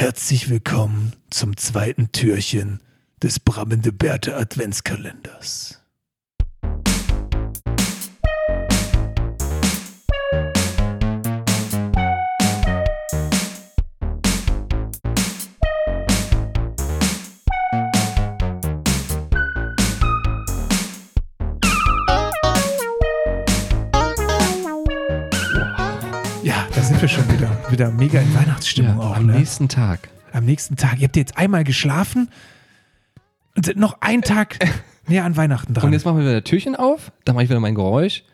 Herzlich willkommen zum zweiten Türchen des Brammende Bärte Adventskalenders. Ja, da sind wir schon wieder. Wieder mega in Weihnachtsstimmung auch. am ne? nächsten Tag. Am nächsten Tag. Ihr habt jetzt einmal geschlafen und sind noch einen Tag näher an Weihnachten dran. Und jetzt machen wir wieder Türchen auf. Da mache ich wieder mein Geräusch.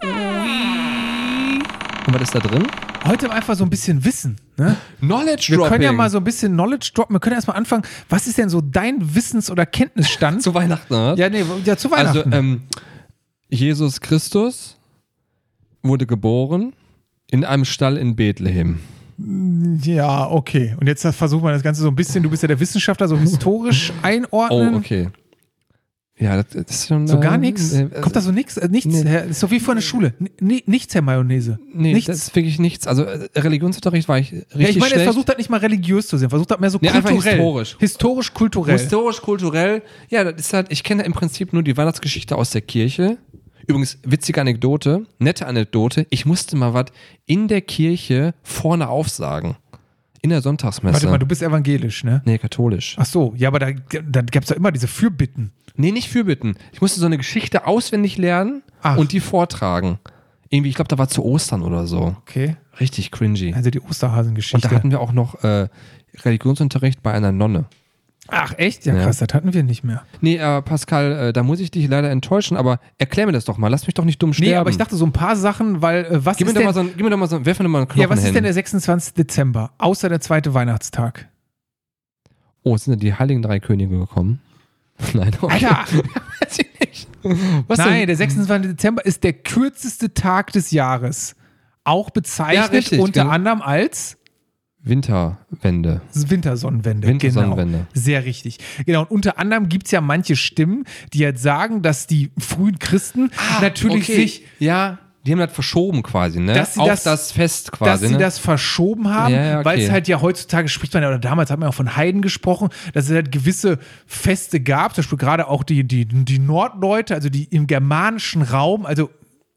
Und was ist da drin? Heute einfach so ein bisschen Wissen. Ne? Knowledge Wir können ja mal so ein bisschen Knowledge droppen. Wir können erstmal anfangen. Was ist denn so dein Wissens- oder Kenntnisstand? zu Weihnachten. Oder? ja, nee, ja, zu Weihnachten. Also, ähm, Jesus Christus wurde geboren in einem Stall in Bethlehem. ja, okay. Und jetzt versuchen wir das Ganze so ein bisschen, du bist ja der Wissenschaftler, so historisch einordnen. Oh, okay. Ja, das, ist schon. So gar äh, nichts? äh, Kommt da so nichts? Äh, nichts, nee. Herr, ist so wie vor der Schule. N nichts, Herr Mayonnaise. Nee, nichts. das ist wirklich nichts. Also äh, Religionsunterricht war ich richtig ja, ich meine, schlecht. versucht das nicht mal religiös zu sehen, versucht das mehr so Nee, einfach kulturell. historisch. Historisch, kulturell. Historisch, kulturell. Ja, das ist halt, ich kenne im Prinzip nur die Weihnachtsgeschichte aus der Kirche. Übrigens, witzige Anekdote, nette Anekdote. Ich musste mal was in der Kirche vorne aufsagen. In der Sonntagsmesse. Warte mal, du bist evangelisch, ne? nee, katholisch. Ach so, ja, aber da, da gab es doch immer diese Fürbitten. Nee, nicht Fürbitten. Ich musste so eine Geschichte auswendig lernen Ach. und die vortragen. Irgendwie, ich glaube, da war zu Ostern oder so. Okay. Richtig cringy. Also die Und Osterhasengeschichte. da hatten wir auch noch äh, Religionsunterricht bei einer Nonne. Ach, echt? Ja, Ja. krass, das hatten wir nicht mehr. Nee, äh, Pascal, äh, da muss ich dich leider enttäuschen, aber erklär mir das doch mal. Lass mich doch nicht dumm sterben. Nee, aber ich dachte so ein paar Sachen, weil äh, was Gib mir, ist doch denn, so ein, gib mir doch mal so ein, werf mir doch mal einen Knochen ja, was ist hin. denn der 26. Dezember, außer der zweite Weihnachtstag? Oh, sind da die Heiligen Drei Könige gekommen? Nein, okay. Alter! Weiß ich nicht. Was Nein, denn? der 26. Dezember ist der kürzeste Tag des Jahres. Auch bezeichnet Ja, richtig, unter genau. anderem als Winterwende. Wintersonnenwende. Wintersonnenwende. Genau. Sehr richtig. Genau. Und unter anderem gibt es ja manche Stimmen, die jetzt sagen, dass die frühen Christen natürlich Ah, okay. sich Ja, die haben das verschoben quasi, ne? Dass sie Auf das- das, Fest dass quasi, sie ne? das verschoben haben, Ja, ja, okay. weil es halt ja heutzutage spricht man ja, oder damals hat man ja auch von Heiden gesprochen, dass es halt gewisse Feste gab, zum Beispiel gerade auch die, die, die Nordleute, also die im germanischen Raum, also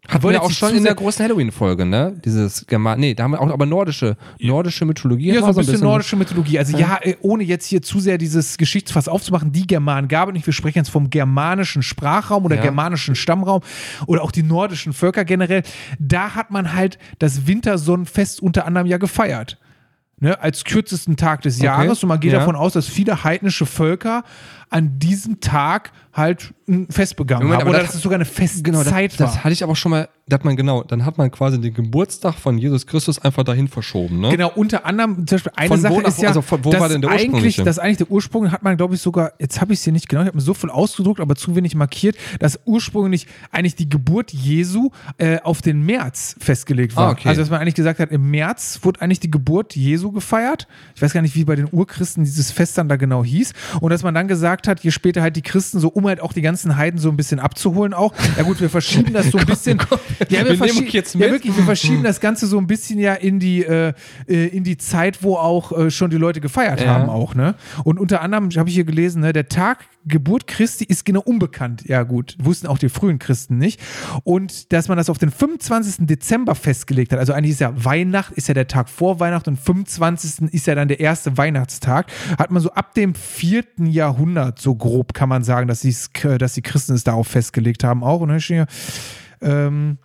Hatten wir auch schon in der großen Halloween-Folge, ne? Dieses German. Nee, da haben wir auch aber nordische, nordische Mythologie. Ja, so wir ein bisschen nordische Mythologie. Also ja, äh, ohne jetzt hier zu sehr dieses Geschichtsfass aufzumachen, die Germanen gab es nicht. Wir sprechen jetzt vom germanischen Sprachraum oder Ja. germanischen Stammraum oder auch die nordischen Völker generell. Da hat man halt das Wintersonnenfest unter anderem ja gefeiert. Ne, als kürzesten Tag des Jahres. Und man geht ja. davon aus, dass viele heidnische Völker an diesem Tag halt ein Fest begangen Moment, aber Oder das- dass es sogar eine Festzeit Genau, das, war. das hatte ich aber schon mal, da hat man genau, dann hat man quasi den Geburtstag von Jesus Christus einfach dahin verschoben, ne? Genau, unter anderem, zum Beispiel eine Von wo Sache nach ist wo- ja, also von wo dass war denn der eigentlich, das eigentlich der Ursprung hat man, glaube ich, sogar, jetzt habe ich es hier nicht genau, ich habe mir so viel ausgedruckt, aber zu wenig markiert, dass ursprünglich eigentlich die Geburt Jesu äh, auf den März festgelegt war. Ah, okay. Also, dass man eigentlich gesagt hat, im März wurde eigentlich die Geburt Jesu gefeiert. Ich weiß gar nicht, wie bei den Urchristen dieses Fest dann da genau hieß. Und dass man dann gesagt hat, je später halt die Christen, so um halt auch die ganzen Heiden so ein bisschen abzuholen auch. Ja gut, wir verschieben das so ein bisschen. ja, wir nehmen verschie- euch jetzt Ja, wirklich, wir verschieben das Ganze so ein bisschen ja in die, äh, äh, in die Zeit, wo auch äh, schon die Leute gefeiert Ja. haben auch, ne? Und unter anderem habe ich hier gelesen, ne, der Tag Geburt Christi ist genau unbekannt. Ja gut, wussten auch die frühen Christen nicht. Und dass man das auf den 25. Dezember festgelegt hat, also eigentlich ist ja Weihnacht, ist ja der Tag vor Weihnachten und 25. ist ja dann der erste Weihnachtstag, hat man so ab dem 4. Jahrhundert so grob kann man sagen, dass, sie's- dass die Christen es darauf festgelegt haben auch. Und dann steht hier, ähm,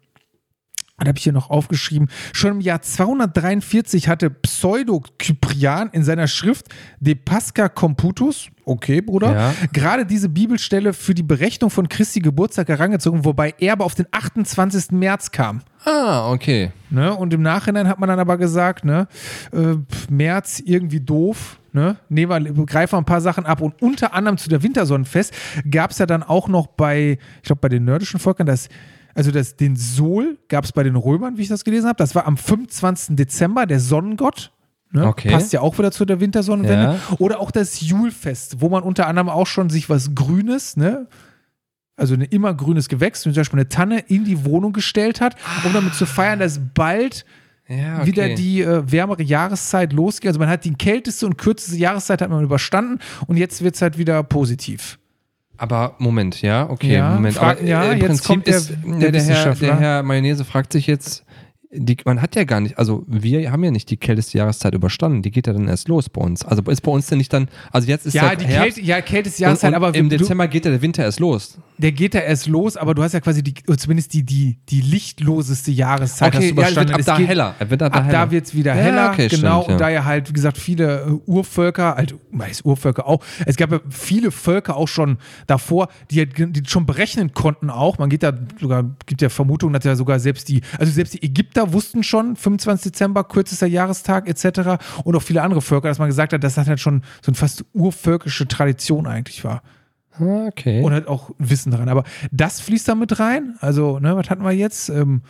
da habe ich hier noch aufgeschrieben, schon im Jahr 243 hatte Pseudo-Kyprian in seiner Schrift De Pasca Computus, okay, Bruder, Ja. gerade diese Bibelstelle für die Berechnung von Christi Geburtstag herangezogen, wobei er aber auf den 28. März kam. Ah, okay. Ne? Und im Nachhinein hat man dann aber gesagt, ne, äh, März irgendwie doof. Ne? Nehmen wir, greifen wir ein paar Sachen ab. Und unter anderem zu der Wintersonnenfest gab es ja dann auch noch bei, ich glaube, bei den nordischen Völkern, das, also das, den Sol gab es bei den Römern, wie ich das gelesen habe. Das war am 25. Dezember, der Sonnengott. Ne? Okay. Passt ja auch wieder zu der Wintersonnenwende. Ja. Oder auch das Julfest, wo man unter anderem auch schon sich was Grünes, ne? also ein immergrünes Gewächs, zum Beispiel eine Tanne, in die Wohnung gestellt hat, um damit zu feiern, dass bald Ja, okay. wieder die äh, wärmere Jahreszeit losgeht. Also man hat die kälteste und kürzeste Jahreszeit hat man überstanden und jetzt wird es halt wieder positiv. Aber Moment, ja, okay, Ja, Moment. frag- Aber ja, äh, im jetzt Prinzip kommt der- ist, der der, Herr, der Herr Mayonnaise fragt sich jetzt, die, man hat ja gar nicht, also wir haben ja nicht die kälteste Jahreszeit überstanden, die geht ja dann erst los bei uns. Also ist bei uns denn nicht dann, also jetzt ist Ja, der die Herbst Kälte, ja, kälteste und, Jahreszeit, und aber im Dezember geht ja der Winter erst los. Der geht da erst los, aber du hast ja quasi die, zumindest die, die, die lichtloseste Jahreszeit hast du ja, es wird überstanden. ab da geht- heller. Wird ab da Ab heller. da wird es wieder Ja, heller, okay, genau. stimmt, ja. Und da ja halt, wie gesagt, viele äh, Urvölker, halt, meist Urvölker auch, es gab ja viele Völker auch schon davor, die, halt die schon berechnen konnten auch. Man geht da sogar, gibt ja Vermutungen, dass ja sogar selbst die, also selbst die Ägypter wussten schon, 25. Dezember, kürzester Jahrestag etc. Und auch viele andere Völker, dass man gesagt hat, dass das halt schon so eine fast urvölkische Tradition eigentlich war. Ah, Okay. Und halt auch Wissen daran. Aber das fließt da mit rein. Also, ne, was hatten wir jetzt? Ähm,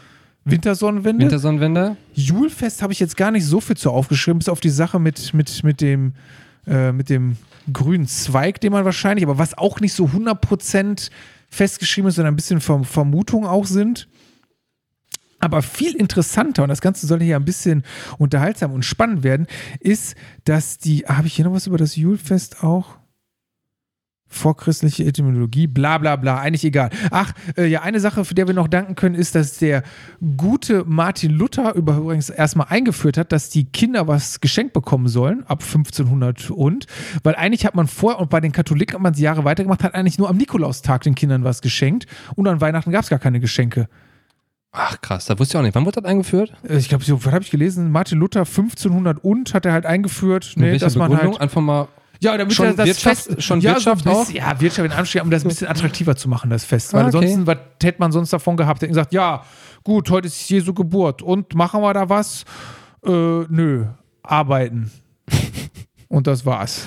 Wintersonnenwende. Wintersonnenwende? Julfest habe ich jetzt gar nicht so viel zu aufgeschrieben, bis auf die Sache mit, mit, mit, dem, äh, mit dem grünen Zweig, den man wahrscheinlich, aber was auch nicht so 100% festgeschrieben ist, sondern ein bisschen Verm Vermutungen auch sind. Aber viel interessanter, und das Ganze soll hier ein bisschen unterhaltsam und spannend werden, ist, dass die, habe ich hier noch was über das Julfest auch? Vorchristliche Etymologie, bla bla bla, eigentlich egal. Ach, äh, ja, eine Sache, für der wir noch danken können, ist, dass der gute Martin Luther übrigens erstmal eingeführt hat, dass die Kinder was geschenkt bekommen sollen, ab 1500 und, weil eigentlich hat man vorher, und bei den Katholiken hat man es Jahre weitergemacht, hat eigentlich nur am Nikolaustag den Kindern was geschenkt und an Weihnachten gab es gar keine Geschenke. Ach krass, da wusste ich auch nicht. Wann wurde das eingeführt? Äh, Ich glaube, so, was habe ich gelesen? Martin Luther 1500 und hat er halt eingeführt, nee, welcher dass man Begründung? halt Einfach mal. Ja, damit Schon das Wirtschaft- Fest, schon ja, Wirtschaft so ein auch? bisschen, Ja, Wirtschaft in Anstrengung, um das ein bisschen attraktiver zu machen, das Fest. Weil Ah, okay. ansonsten, was hätte man sonst davon gehabt? Hätten gesagt, ja, gut, heute ist Jesu Geburt und machen wir da was? Äh, nö, arbeiten. und das war's.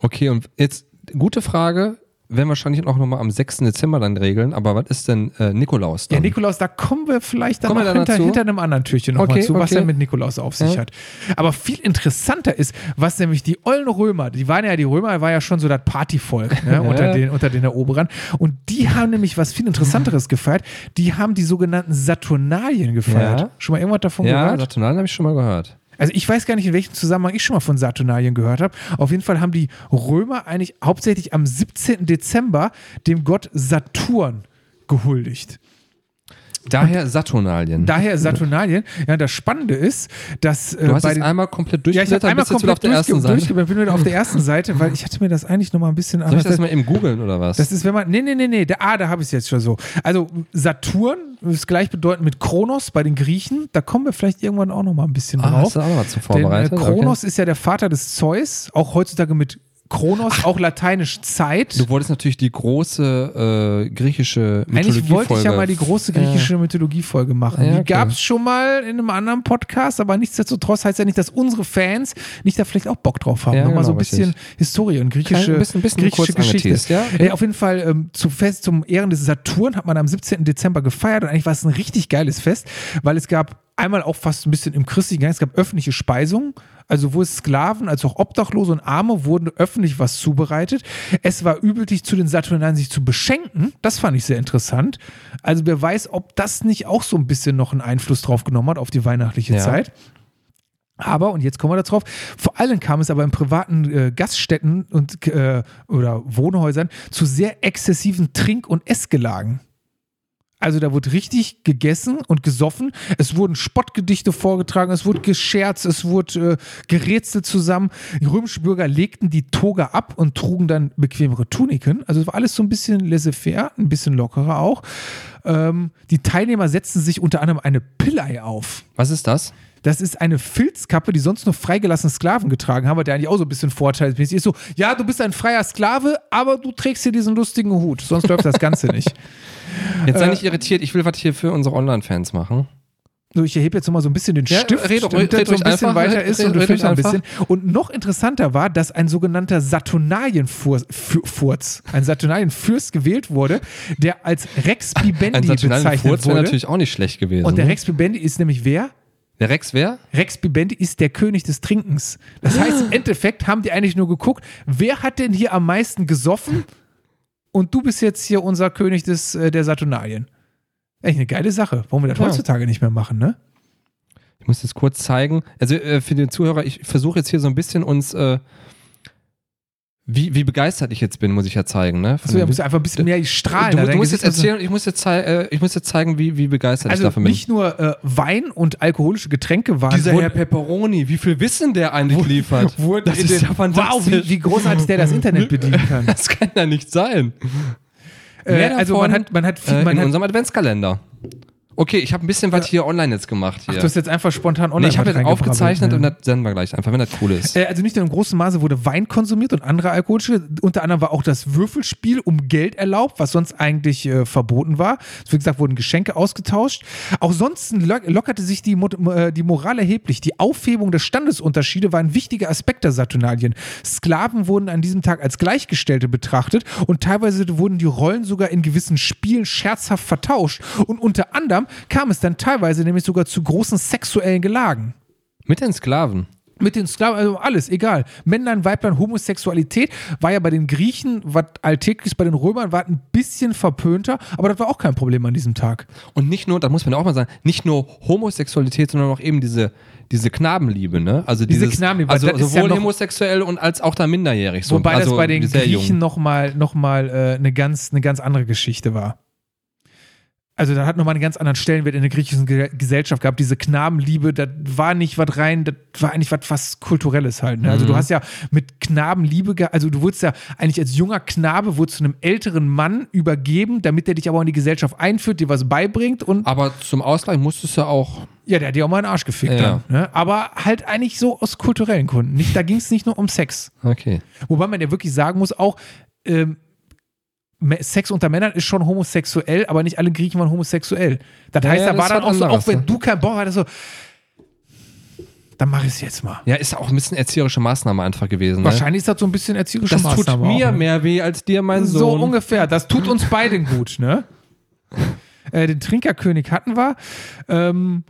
Okay, und jetzt, gute Frage, werden wahrscheinlich auch nochmal am 6. Dezember dann regeln, aber was ist denn äh, Nikolaus Ja, dann? Nikolaus, da kommen wir vielleicht dann Kommen noch wir da hinter, hinter einem anderen Türchen nochmal Okay, zu, was okay. er mit Nikolaus auf sich Ja. hat. Aber viel interessanter ist, was nämlich die ollen Römer, die waren ja, die Römer war ja schon so das Partyvolk ne, unter, den, unter den Eroberern. Und die haben nämlich was viel Interessanteres gefeiert. Die haben die sogenannten Saturnalien gefeiert. Ja. Schon mal irgendwas davon ja, gehört? Saturnalen habe ich schon mal gehört. Also ich weiß gar nicht, in welchem Zusammenhang ich schon mal von Saturnalien gehört habe. Auf jeden Fall haben die Römer eigentlich hauptsächlich am 17. Dezember dem Gott Saturn gehuldigt. Daher Saturnalien. Daher Saturnalien. Ja, das Spannende ist, dass äh, du hast es einmal komplett ja, ich durchgeblättert, einmal wieder auf komplett der ersten Seite. durchge bin wieder auf der ersten Seite, weil ich hatte mir das eigentlich noch mal ein bisschen Soll ich anders. das mal eben googeln oder was? Das ist, wenn man. Nee, nee, nee, nee. Da, ah, da habe ich es jetzt schon so. Also, Saturn ist gleichbedeutend mit Kronos bei den Griechen. Da kommen wir vielleicht irgendwann auch noch mal ein bisschen ah, drauf. hast du auch was zu Denn, äh? Kronos ist ja der Vater des Zeus, auch heutzutage mit Kronos, auch lateinisch Zeit. Du wolltest natürlich die große äh, griechische Mythologie Eigentlich wollte ich ja mal die große griechische Mythologie-Folge machen. Ja, Die okay. gab es schon mal in einem anderen Podcast, aber nichtsdestotrotz heißt ja nicht, dass unsere Fans nicht da vielleicht auch Bock drauf haben. Ja, Nochmal so genau, ein bisschen richtig. Historie und griechische, Ein bisschen- bisschen griechische Geschichte. ja? Äh, auf jeden Fall ähm, zu Fest, zum Ehren des Saturn hat man am 17. Dezember gefeiert und eigentlich war es ein richtig geiles Fest, weil es gab einmal auch fast ein bisschen im christlichen Gang, es gab öffentliche Speisungen, also wo es Sklaven als auch Obdachlose und Arme wurden öffentlich was zubereitet. Es war üblich zu den Saturnalen sich zu beschenken, das fand ich sehr interessant. Also wer weiß, ob das nicht auch so ein bisschen noch einen Einfluss drauf genommen hat auf die weihnachtliche Ja. Zeit. Aber, und jetzt kommen wir da drauf, vor allem kam es aber in privaten äh, Gaststätten und, äh, oder Wohnhäusern zu sehr exzessiven Trink- und Essgelagen. Also da wurde richtig gegessen und gesoffen. Es wurden Spottgedichte vorgetragen, es wurde gescherzt, es wurde äh, gerätselt zusammen. Die römischen Bürger legten die Toga ab und trugen dann bequemere Tuniken. Also es war alles so ein bisschen laissez-faire, ein bisschen lockerer auch. Ähm, die Teilnehmer setzten sich unter anderem eine Pillei auf. Was ist das? Das ist eine Filzkappe, die sonst nur freigelassene Sklaven getragen haben, der eigentlich auch so ein bisschen vorteilsmäßig ist. So, ja, du bist ein freier Sklave, aber du trägst hier diesen lustigen Hut. Sonst läuft das Ganze nicht. Jetzt Äh, sei nicht irritiert, ich will was hier für unsere Online-Fans machen. So, ich erhebe jetzt nochmal so ein bisschen den Ja, Stift, red doch- damit red so ein bisschen einfach, weiter red- ist red- und du red filmst ein bisschen. Und noch interessanter war, dass ein sogenannter Saturnalienfurz, ein Saturnalienfürst gewählt wurde, der als Rex Ein Bibendi Saturnalen bezeichnet Furz wäre wurde. natürlich auch nicht schlecht gewesen. Und der ne? Rex Bibendi ist nämlich wer? der Rex wer? Rex Bibendi ist der König des Trinkens. Das heißt, im Endeffekt haben die eigentlich nur geguckt, wer hat denn hier am meisten gesoffen? Und du bist jetzt hier unser König des, äh, der Saturnalien. Echt eine geile Sache. Warum wir das Ja. heutzutage nicht mehr machen, ne? Ich muss jetzt kurz zeigen. Also äh, für den Zuhörer, ich versuche jetzt hier so ein bisschen uns, äh, wie, wie begeistert ich jetzt bin, muss ich ja zeigen. Ne? Von So, da dem- musst du einfach ein bisschen mehr strahlen. du, du musst jetzt erzählen, ich muss jetzt, zei äh, ich muss jetzt zeigen, wie, wie begeistert ich Also davon bin. nicht nur äh, Wein und alkoholische Getränke waren. Dieser Herr Pepperoni, wie viel Wissen der eigentlich liefert. wurden das ist ja fantastisch. Wow, wie, wie großartig der das Internet bedienen kann. Das kann ja nicht sein. Äh, also man hat, man hat, viel, Äh, man in hat unserem Adventskalender. Okay, ich habe ein bisschen was hier online jetzt gemacht. Hier. Ach, du hast jetzt einfach spontan online nee, ich habe jetzt aufgezeichnet ne? und das senden wir gleich einfach, wenn das cool ist. Äh, Also nicht nur im großen Maße wurde Wein konsumiert und andere alkoholische. Unter anderem war auch das Würfelspiel um Geld erlaubt, was sonst eigentlich äh, verboten war. Wie gesagt, wurden Geschenke ausgetauscht. Auch sonst lo lockerte sich die, Mo äh, die Moral erheblich. Die Aufhebung der Standesunterschiede war ein wichtiger Aspekt der Saturnalien. Sklaven wurden an diesem Tag als Gleichgestellte betrachtet und teilweise wurden die Rollen sogar in gewissen Spielen scherzhaft vertauscht. Und unter anderem kam es dann teilweise nämlich sogar zu großen sexuellen Gelagen. Mit den Sklaven. Mit den Sklaven, also alles, egal. Männlein, Weiblein, Homosexualität war ja bei den Griechen, was alltäglich bei den Römern war, ein bisschen verpönter, aber das war auch kein Problem an diesem Tag. Und nicht nur, da muss man auch mal sagen, nicht nur Homosexualität, sondern auch eben diese, diese Knabenliebe, ne? Also Diese dieses, Knabenliebe, also sowohl ja homosexuell und als auch da minderjährig. So, Wobei also das bei den. Griechen nochmal noch mal, äh, eine, ganz, eine ganz andere Geschichte war. Also da hat nochmal einen ganz anderen Stellenwert in der griechischen Ge Gesellschaft gehabt. Diese Knabenliebe, das war nicht was rein, das war eigentlich was fast Kulturelles halt. Ne? Also Mhm. du hast ja mit Knabenliebe, also du wurdest ja eigentlich als junger Knabe, wurdest zu einem älteren Mann übergeben, damit der dich aber auch in die Gesellschaft einführt, dir was beibringt und Aber zum Ausgleich musstest du auch. ja, der hat dir auch mal einen Arsch gefickt Ja. dann. Ne? Aber halt eigentlich so aus kulturellen Gründen. Nicht, da ging es nicht nur um Sex. Okay. Wobei man ja wirklich sagen muss, auch ähm, Sex unter Männern ist schon homosexuell, aber nicht alle Griechen waren homosexuell. Das Ja, heißt, da das war dann auch so, auch wenn ne? du keinen Bock hattest, so, dann mach ich es jetzt mal. Ja, ist auch ein bisschen erzieherische Maßnahme einfach gewesen. Ne? Wahrscheinlich ist das so ein bisschen erzieherische Das tut Maßnahme mir auch, ne? mehr weh als dir, mein So Sohn. ungefähr. Das tut uns beiden gut, ne? Äh, den Trinkerkönig hatten wir. Ähm,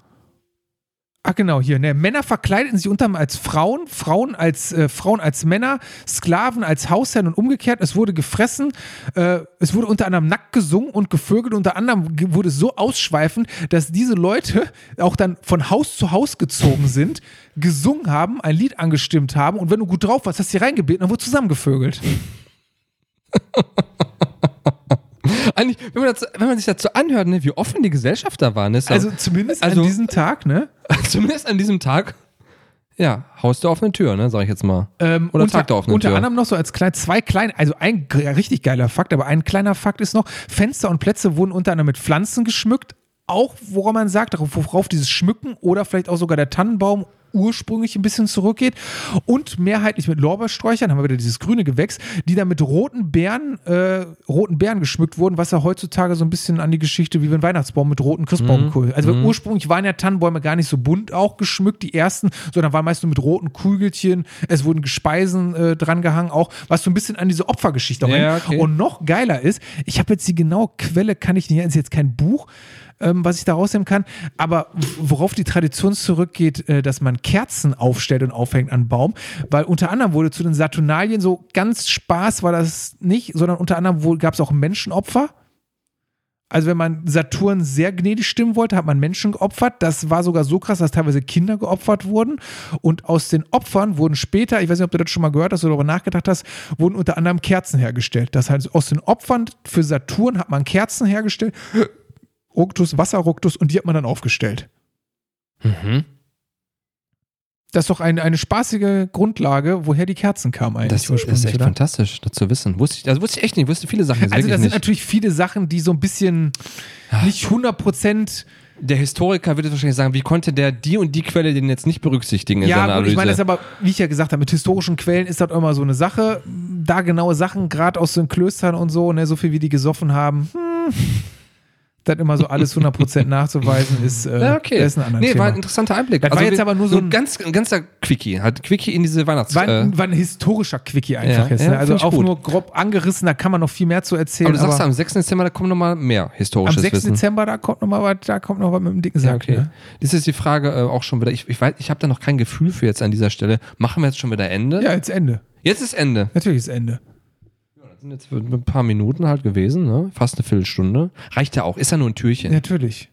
ach genau, hier. Ne? Männer verkleideten sich unter als Frauen, Frauen als, äh, Frauen als Männer, Sklaven als Hausherren und umgekehrt. Es wurde gefressen. Äh, es wurde unter anderem nackt gesungen und gevögelt. Unter anderem wurde es so ausschweifend, dass diese Leute auch dann von Haus zu Haus gezogen sind, gesungen haben, ein Lied angestimmt haben und wenn du gut drauf warst, hast du hier reingebeten und wurde zusammengevögelt. Eigentlich, wenn man, das, wenn man sich dazu anhört, ne, wie offen die Gesellschaft da war. Ne, ist ja- Also zumindest Also- an diesem Tag, ne? zumindest an diesem Tag, ja, Haus der offenen Tür, ne, sag ich jetzt mal. Ähm, Oder unter, Tag der offenen unter Tür. anderem noch so als klein, zwei kleine, also ein richtig geiler Fakt, aber ein kleiner Fakt ist noch, Fenster und Plätze wurden unter anderem mit Pflanzen geschmückt, auch woran man sagt, worauf dieses Schmücken oder vielleicht auch sogar der Tannenbaum ursprünglich ein bisschen zurückgeht und mehrheitlich mit Lorbeersträuchern, haben wir wieder dieses grüne Gewächs, die dann mit roten Beeren, äh, roten Beeren geschmückt wurden, was ja heutzutage so ein bisschen an die Geschichte wie wenn Weihnachtsbaum mit roten Christbaumkohl. Also ursprünglich waren ja Tannenbäume gar nicht so bunt auch geschmückt, die ersten, sondern waren meist nur mit roten Kugelchen, es wurden Gespeisen äh, dran gehangen, auch was so ein bisschen an diese Opfergeschichte auch Ja, okay. Und noch geiler ist, ich habe jetzt die genaue Quelle, kann ich nicht, ist jetzt kein Buch, ähm, was ich da rausnehmen kann, aber worauf die Tradition zurückgeht, äh, dass man Kerzen aufstellt und aufhängt an Baum, weil unter anderem wurde zu den Saturnalien so ganz Spaß war das nicht, sondern unter anderem gab es auch Menschenopfer. Also wenn man Saturn sehr gnädig stimmen wollte, hat man Menschen geopfert. Das war sogar so krass, dass teilweise Kinder geopfert wurden. Und aus den Opfern wurden später, ich weiß nicht, ob du das schon mal gehört hast oder darüber nachgedacht hast, wurden unter anderem Kerzen hergestellt. Das heißt, aus den Opfern für Saturn hat man Kerzen hergestellt. Ruktus, Wasserruktus und die hat man dann aufgestellt. Mhm. Das ist doch eine, eine spaßige Grundlage, woher die Kerzen kamen eigentlich Das, ist echt oder? fantastisch, das zu wissen. Wusste ich, also wusste ich echt nicht, wusste viele Sachen Also das sind nicht. natürlich viele Sachen, die so ein bisschen nicht 100 Prozent Der Historiker würde wahrscheinlich sagen, wie konnte der die und die Quelle denn jetzt nicht berücksichtigen in Ja, seiner Analyse? ich meine, das ist aber, wie ich ja gesagt habe, mit historischen Quellen ist das immer so eine Sache. Da genaue Sachen, gerade aus den Klöstern und so, ne, so viel wie die gesoffen haben, hm, das immer so alles 100% nachzuweisen, ist, äh, ja, okay. ist ein anderes nee, Thema. war ein interessanter Einblick. Das war jetzt aber nur so ein- ganz, ein ganzer Quickie, halt Quickie in diese Weihnachts... war, äh, ein, war ein historischer Quickie einfach Ja, jetzt. ja, Ne? Also auch gut. nur grob angerissen, da kann man noch viel mehr zu erzählen. aber du sagst, aber am 6. Dezember, da kommt nochmal mehr am historisches 6. Wissen. Dezember, da kommt noch mal was, da kommt noch was mit dem dicken Sack. okay. Ne? Das ist die Frage äh, auch schon wieder. Ich, ich weiß, ich habe da noch kein Gefühl für jetzt an dieser Stelle. Machen wir jetzt schon wieder Ende? Ja, jetzt Ende. Jetzt ist Ende. Natürlich ist Ende. Jetzt ein paar Minuten halt gewesen, ne? Fast eine Viertelstunde. Reicht ja auch. Ist ja nur ein Türchen. Ja, Natürlich.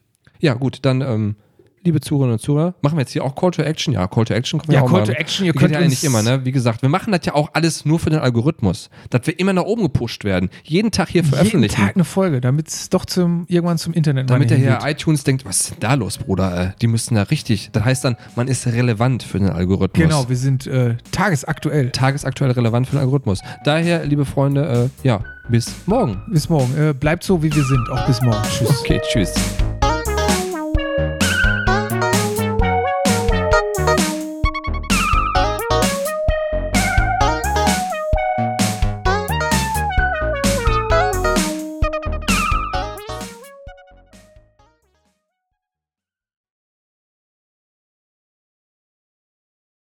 gut, dann ähm, liebe Zuhörerinnen und Zuhörer, machen wir jetzt hier auch Call to Action? Ja, Call to Action können wir Ja, auch Call machen. to Action, ihr könnt ja nicht immer, ne? Wie gesagt, wir machen das ja auch alles nur für den Algorithmus, dass wir immer nach oben gepusht werden. Jeden Tag hier Jeden veröffentlichen. Tag eine Folge, damit es doch zum, irgendwann zum Internet damit der. Herr iTunes denkt, was ist denn da los, Bruder? Äh, Die müssten da richtig. Das heißt dann, man ist relevant für den Algorithmus. Genau, wir sind äh, tagesaktuell. Tagesaktuell relevant für den Algorithmus. Daher, liebe Freunde, äh, ja, bis morgen. Bis morgen. Äh, bleibt so, wie wir sind. Auch bis morgen. Tschüss. Okay, tschüss.